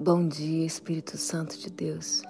Bom dia, Espírito Santo de Deus.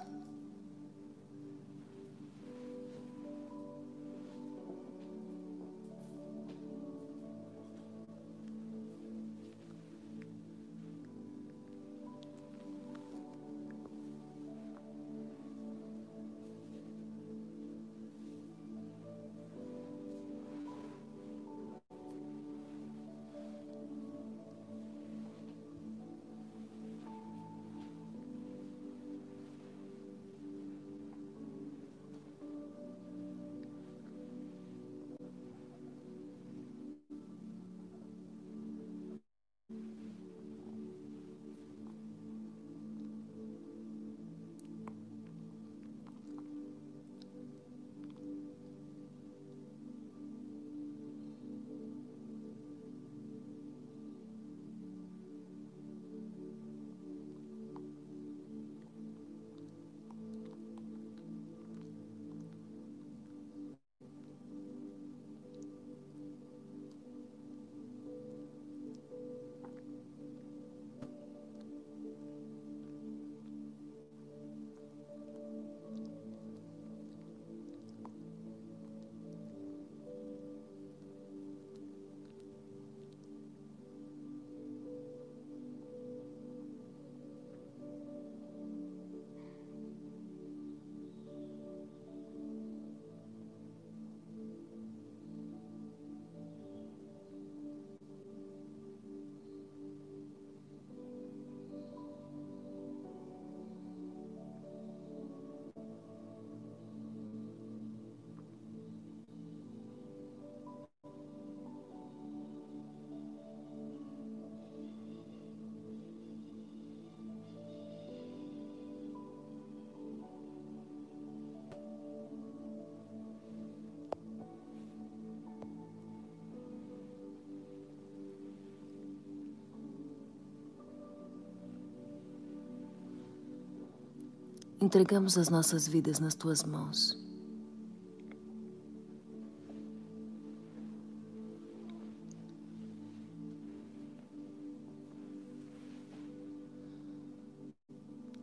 Entregamos as nossas vidas nas tuas mãos.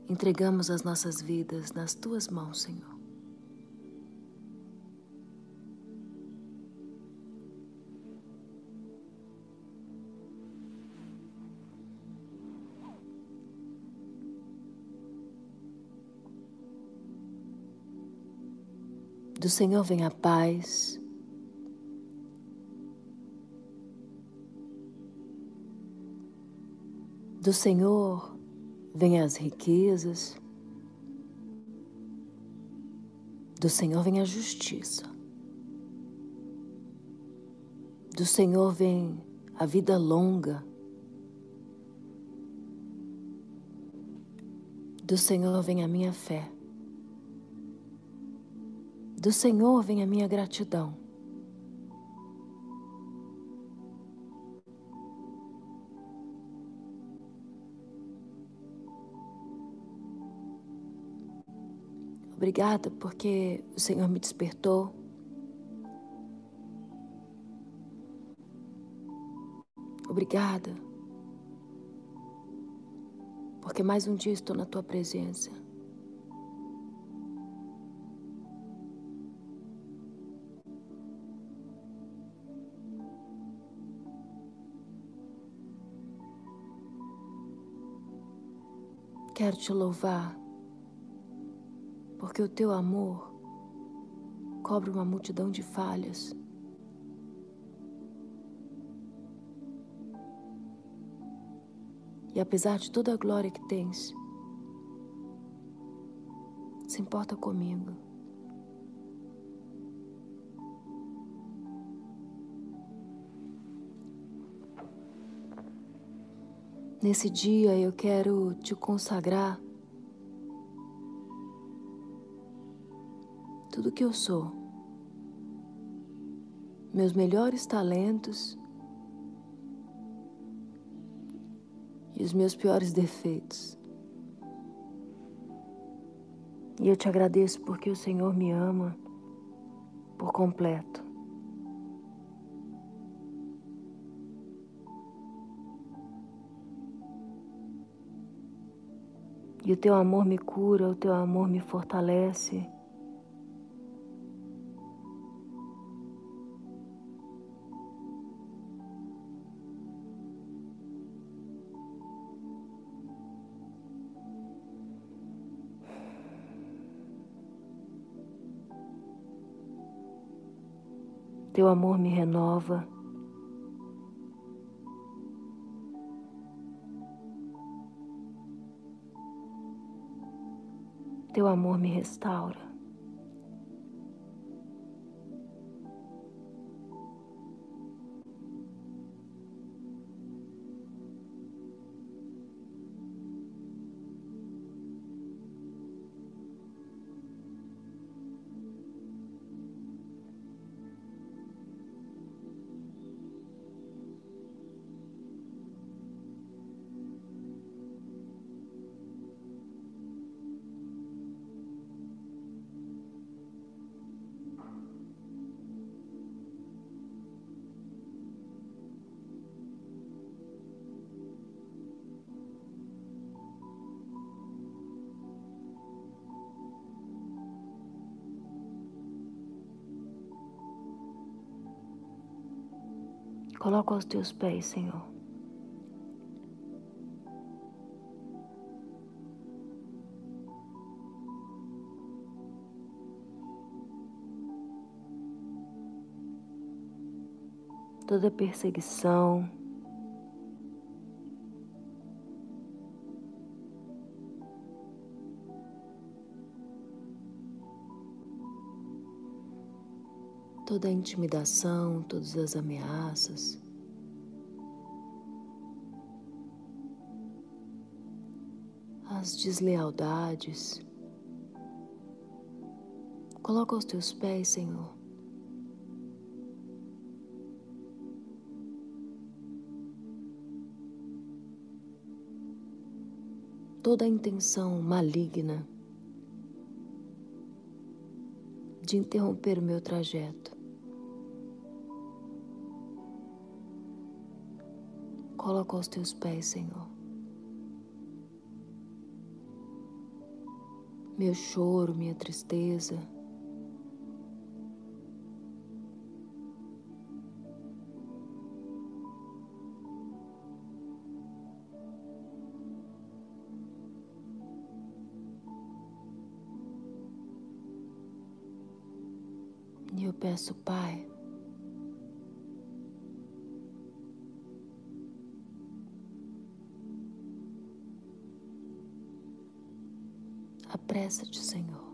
Entregamos as nossas vidas nas tuas mãos, Senhor. Do Senhor vem a paz. Do Senhor vem as riquezas. Do Senhor vem a justiça. Do Senhor vem a vida longa. Do Senhor vem a minha fé. Do Senhor vem a minha gratidão. Obrigada porque o Senhor me despertou. Obrigada porque mais um dia estou na tua presença. Quero te louvar, porque o teu amor cobre uma multidão de falhas. E apesar de toda a glória que tens, se importa comigo. Nesse dia eu quero te consagrar tudo que eu sou, meus melhores talentos e os meus piores defeitos. E eu te agradeço porque o Senhor me ama por completo. E o teu amor me cura, o teu amor me fortalece. Teu amor me renova. Teu amor me restaura. Coloco aos teus pés, Senhor. Toda perseguição, toda a intimidação, todas as ameaças. As deslealdades. Coloca aos teus pés, Senhor. Toda a intenção maligna de interromper o meu trajeto. Coloco aos teus pés, Senhor. Meu choro, minha tristeza. E eu peço, Pai, Apressa-te, Senhor.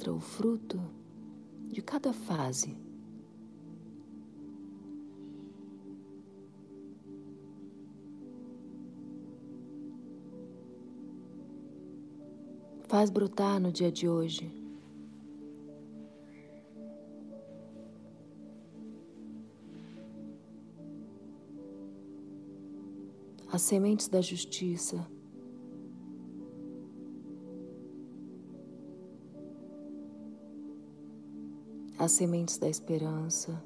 Mostra o fruto de cada fase. Faz brotar no dia de hoje. As sementes da justiça. As sementes da esperança.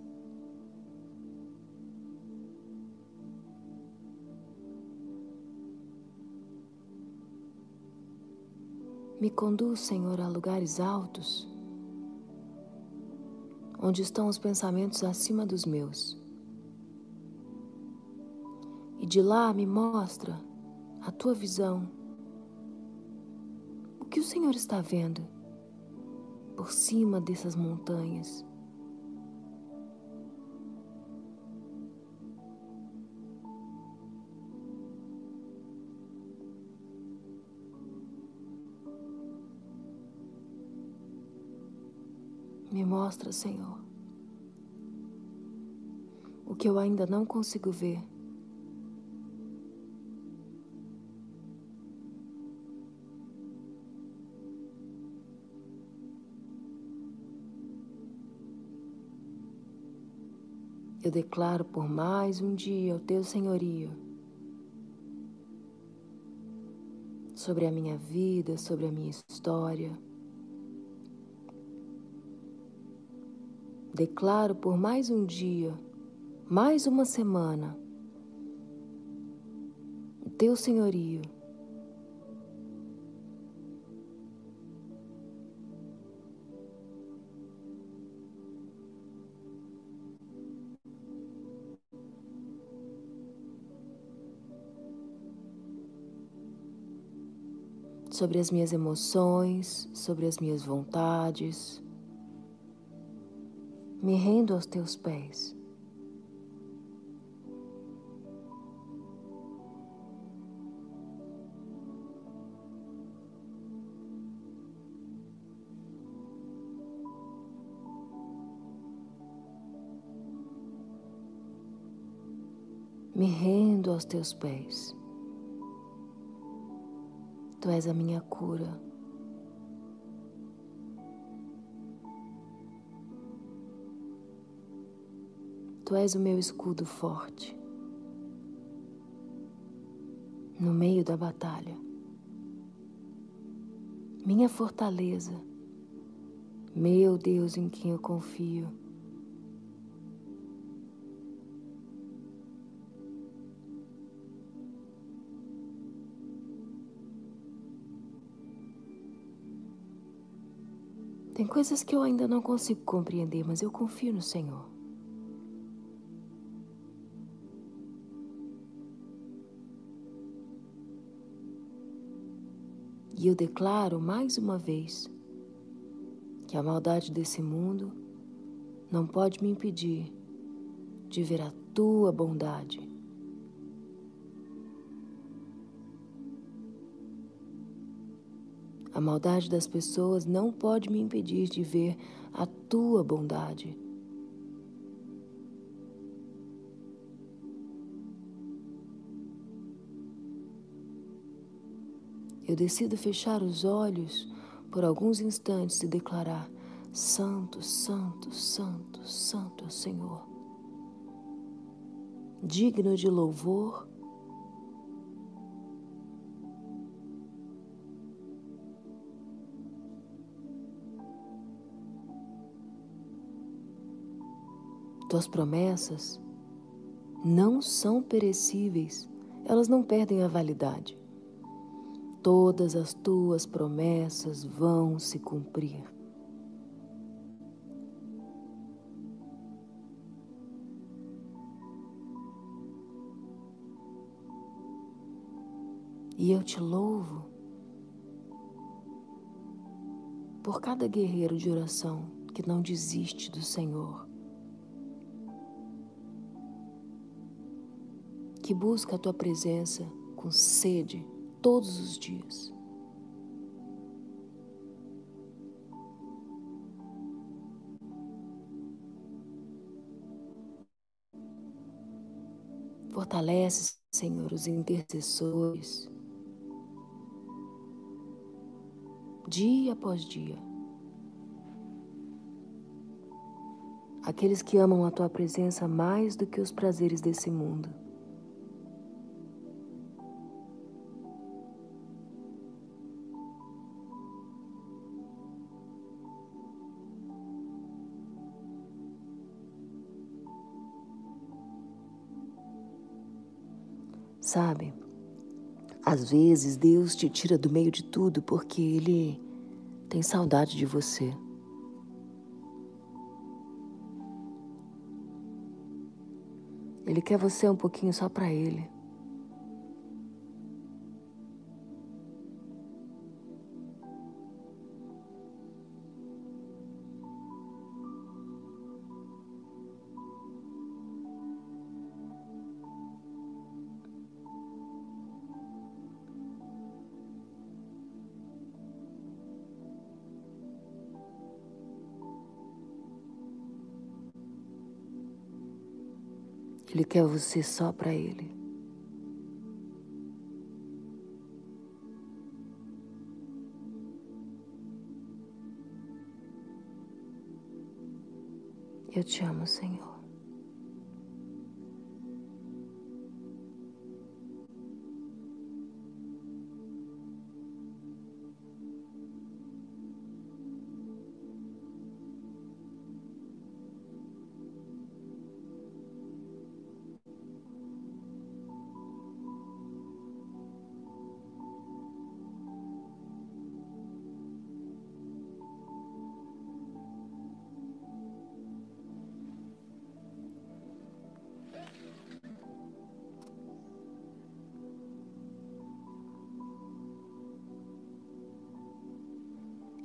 Me conduz, Senhor, a lugares altos, onde estão os pensamentos acima dos meus. E de lá me mostra a tua visão. O que o Senhor está vendo? Por cima dessas montanhas. Me mostra, Senhor, o que eu ainda não consigo ver. Eu declaro por mais um dia o teu senhorio sobre a minha vida, sobre a minha história. Declaro por mais um dia, mais uma semana, o teu senhorio. Sobre as minhas emoções, sobre as minhas vontades. Me rendo aos teus pés. Me rendo aos teus pés. Tu és a minha cura. Tu és o meu escudo forte no meio da batalha. Minha fortaleza, meu Deus em quem eu confio. Tem coisas que eu ainda não consigo compreender, mas eu confio no Senhor. E eu declaro mais uma vez que a maldade desse mundo não pode me impedir de ver a tua bondade. A maldade das pessoas não pode me impedir de ver a tua bondade. Eu decido fechar os olhos por alguns instantes e declarar: Santo, Santo, Santo, Santo é o Senhor. Digno de louvor Tuas promessas não são perecíveis, elas não perdem a validade. Todas as tuas promessas vão se cumprir. E eu te louvo por cada guerreiro de oração que não desiste do Senhor. Que busca a tua presença com sede todos os dias. Fortalece, Senhor, os intercessores, dia após dia. Aqueles que amam a tua presença mais do que os prazeres desse mundo. Sabe, às vezes Deus te tira do meio de tudo porque Ele tem saudade de você. Ele quer você um pouquinho só para Ele. Ele quer você só para Ele. Eu te amo, Senhor.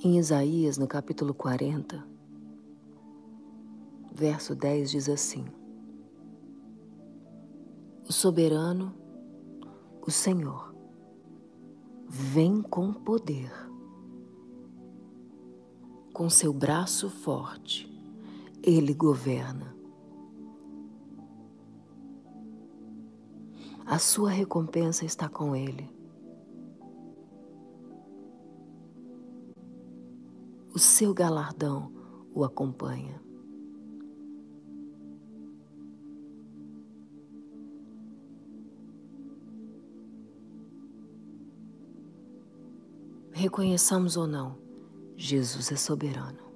Em Isaías, no capítulo 40, verso 10 diz assim: O soberano, o Senhor, vem com poder, com seu braço forte, ele governa. A sua recompensa está com ele o seu galardão o acompanha. Reconheçamos ou não, Jesus é soberano.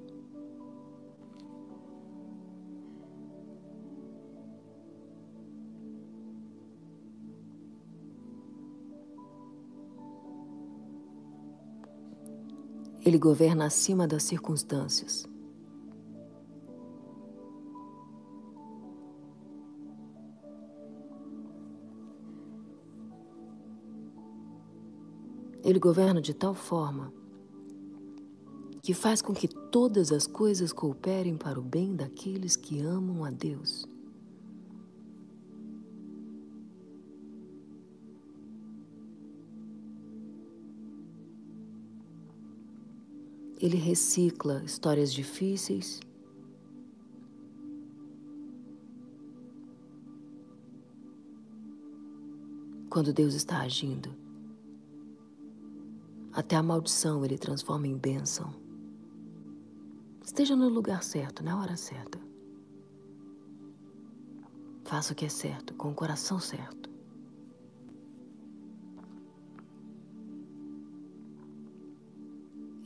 Ele governa acima das circunstâncias. Ele governa de tal forma que faz com que todas as coisas cooperem para o bem daqueles que amam a Deus. Ele recicla histórias difíceis. Quando Deus está agindo, até a maldição ele transforma em bênção. Esteja no lugar certo, na hora certa. Faça o que é certo, com o coração certo.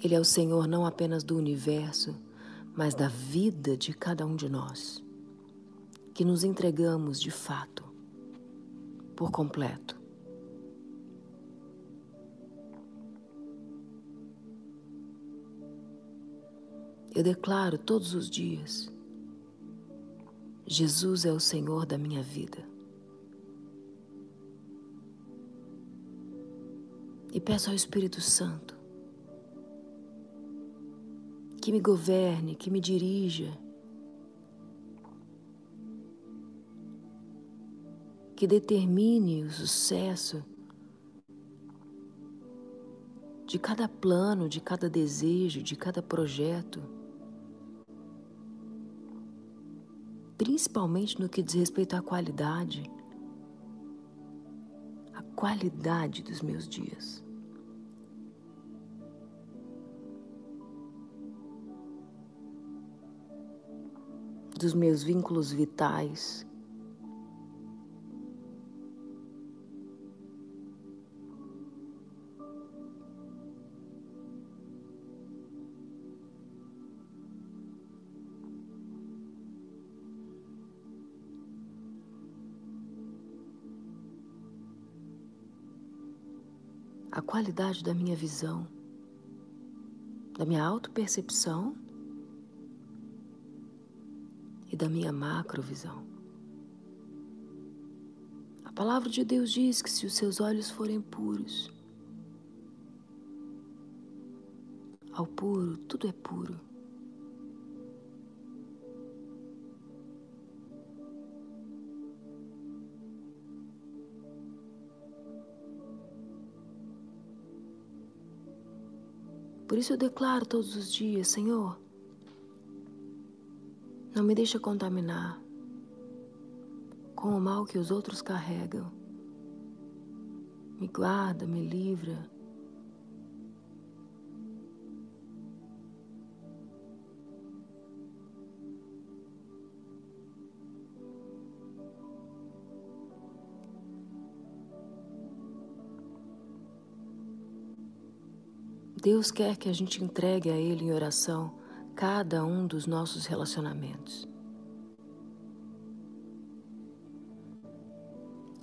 Ele é o Senhor não apenas do universo, mas da vida de cada um de nós, que nos entregamos de fato, por completo. Eu declaro todos os dias: Jesus é o Senhor da minha vida. E peço ao Espírito Santo que me governe, que me dirija, que determine o sucesso de cada plano, de cada desejo, de cada projeto, principalmente no que diz respeito à qualidade, a qualidade dos meus dias. Dos meus vínculos vitais. A qualidade da minha visão, da minha autopercepção da minha macrovisão. A palavra de Deus diz que se os seus olhos forem puros, ao puro tudo é puro. Por isso eu declaro todos os dias, Senhor, não me deixa contaminar com o mal que os outros carregam. Me guarda, me livra. Deus quer que a gente entregue a Ele em oração cada um dos nossos relacionamentos.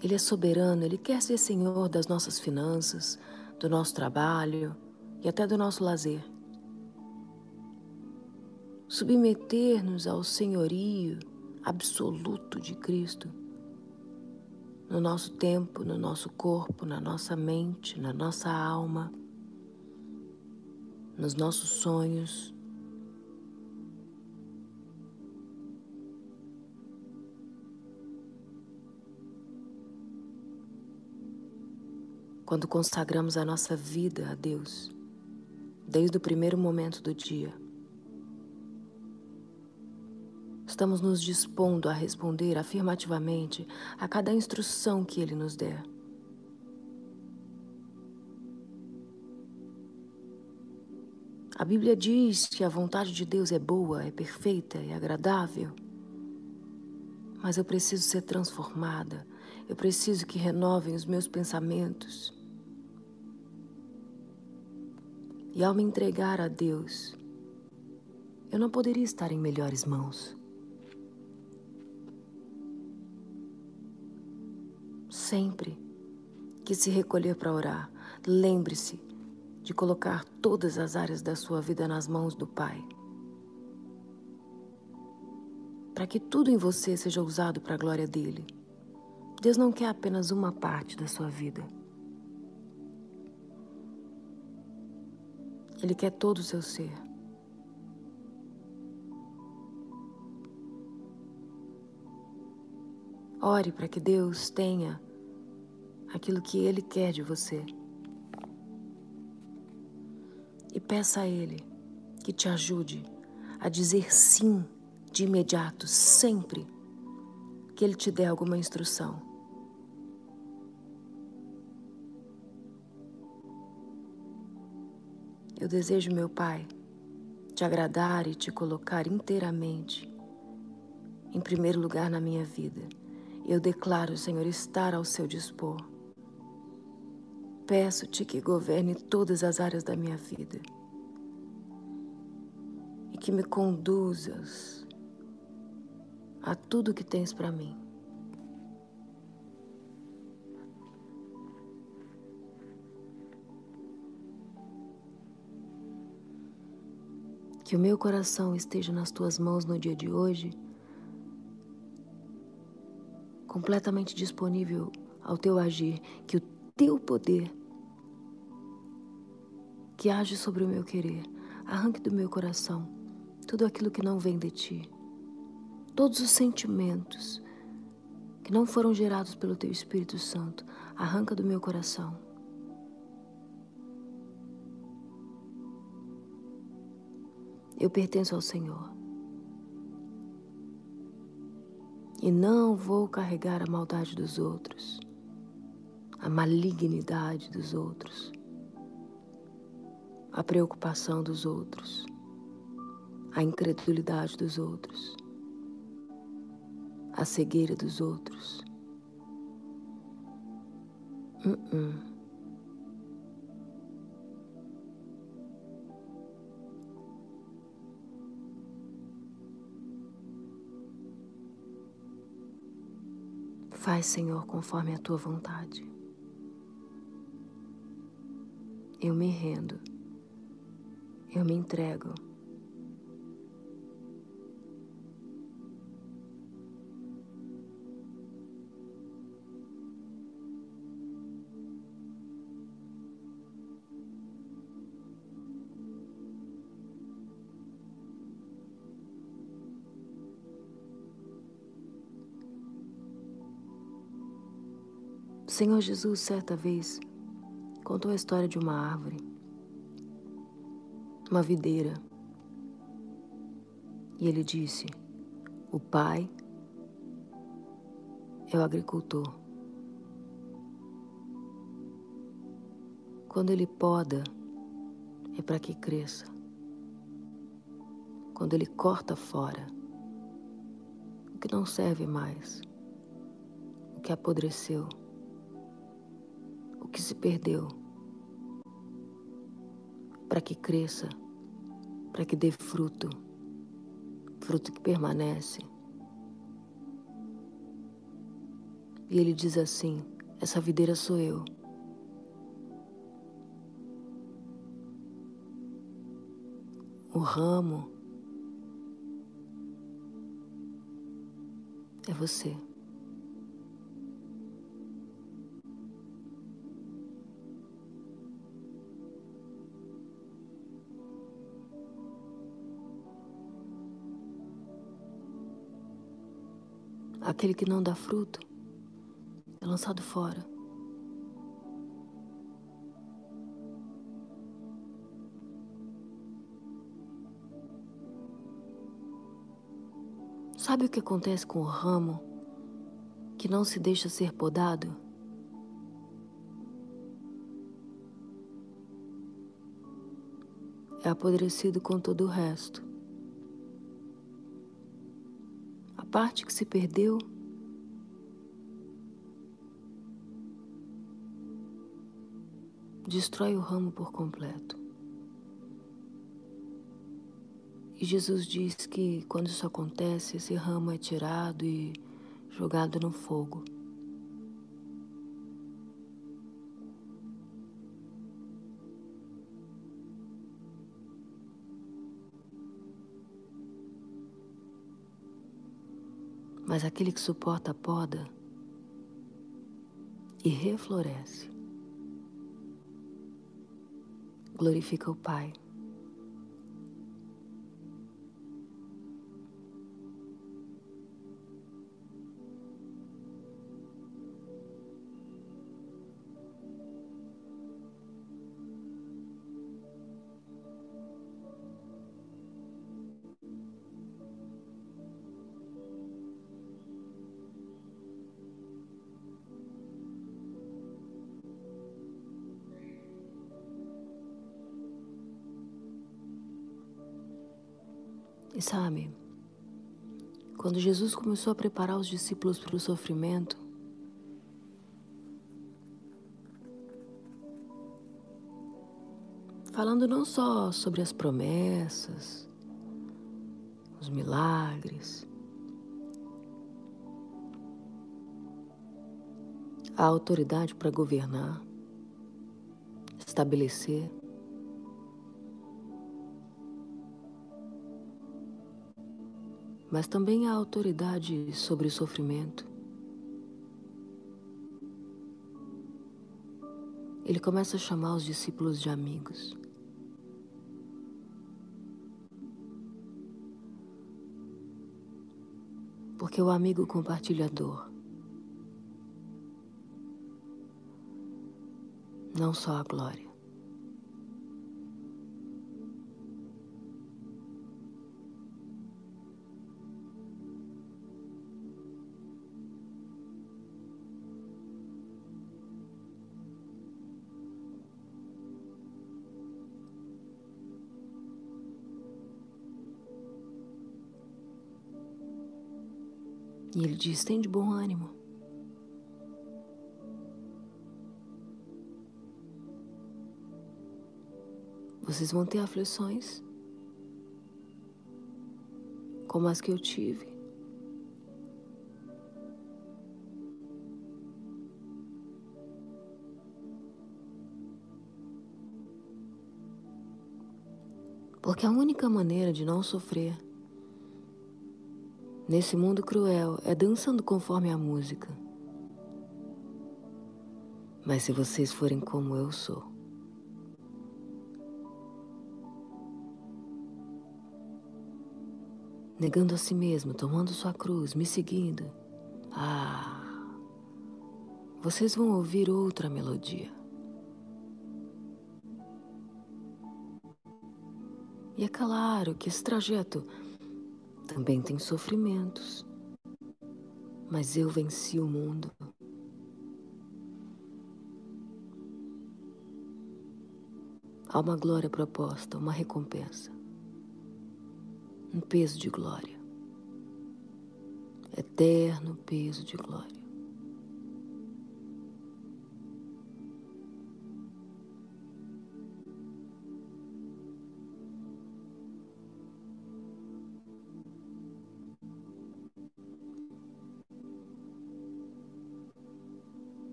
Ele é soberano, ele quer ser senhor das nossas finanças, do nosso trabalho e até do nosso lazer. Submeter-nos ao senhorio absoluto de Cristo no nosso tempo, no nosso corpo, na nossa mente, na nossa alma nos nossos sonhos. Quando consagramos a nossa vida a Deus, desde o primeiro momento do dia, estamos nos dispondo a responder afirmativamente a cada instrução que Ele nos der. A Bíblia diz que a vontade de Deus é boa, é perfeita, é agradável. Mas eu preciso ser transformada. Eu preciso que renovem os meus pensamentos. E ao me entregar a Deus, eu não poderia estar em melhores mãos. Sempre que se recolher para orar, lembre-se de colocar todas as áreas da sua vida nas mãos do Pai. Para que tudo em você seja usado para a glória dele. Deus não quer apenas uma parte da sua vida. Ele quer todo o seu ser. Ore para que Deus tenha aquilo que Ele quer de você e peça a Ele que te ajude a dizer sim de imediato, sempre que Ele te der alguma instrução. Eu desejo, meu Pai, te agradar e te colocar inteiramente em primeiro lugar na minha vida. Eu declaro, Senhor, estar ao seu dispor. Peço-te que governe todas as áreas da minha vida e que me conduzas a tudo que tens para mim. Que o meu coração esteja nas tuas mãos no dia de hoje, completamente disponível ao teu agir, que o teu poder que age sobre o meu querer. Arranque do meu coração tudo aquilo que não vem de ti. Todos os sentimentos que não foram gerados pelo teu Espírito Santo, arranca do meu coração. Eu pertenço ao Senhor. E não vou carregar a maldade dos outros a malignidade dos outros, a preocupação dos outros, a incredulidade dos outros, a cegueira dos outros. Uh -uh. Faz, Senhor, conforme a tua vontade. Eu me rendo. Eu me entrego. Senhor Jesus, certa vez, contou a história de uma árvore, uma videira. E ele disse: O pai é o agricultor. Quando ele poda, é para que cresça. Quando ele corta fora, o que não serve mais, o que apodreceu que se perdeu, para que cresça, para que dê fruto, fruto que permanece. E ele diz assim: Essa videira sou eu. O ramo é você. Aquele que não dá fruto é lançado fora. Sabe o que acontece com o ramo que não se deixa ser podado? É apodrecido com todo o resto. Parte que se perdeu destrói o ramo por completo. E Jesus diz que quando isso acontece, esse ramo é tirado e jogado no fogo. Mas aquele que suporta a poda e refloresce, glorifica o Pai. Sabe, quando Jesus começou a preparar os discípulos para o sofrimento, falando não só sobre as promessas, os milagres, a autoridade para governar, estabelecer, mas também a autoridade sobre o sofrimento. Ele começa a chamar os discípulos de amigos. Porque o amigo compartilha a dor. Não só a glória. E ele diz: tem de bom ânimo. Vocês vão ter aflições, como as que eu tive. Porque a única maneira de não sofrer Nesse mundo cruel, é dançando conforme a música. Mas se vocês forem como eu sou, negando a si mesmo, tomando sua cruz, me seguindo, ah, vocês vão ouvir outra melodia. E é claro que esse trajeto também tem sofrimentos, mas eu venci o mundo. Há uma glória proposta, uma recompensa, um peso de glória, eterno peso de glória.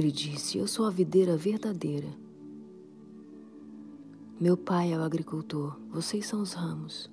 Ele disse: Eu sou a videira verdadeira. Meu pai é o agricultor, vocês são os ramos.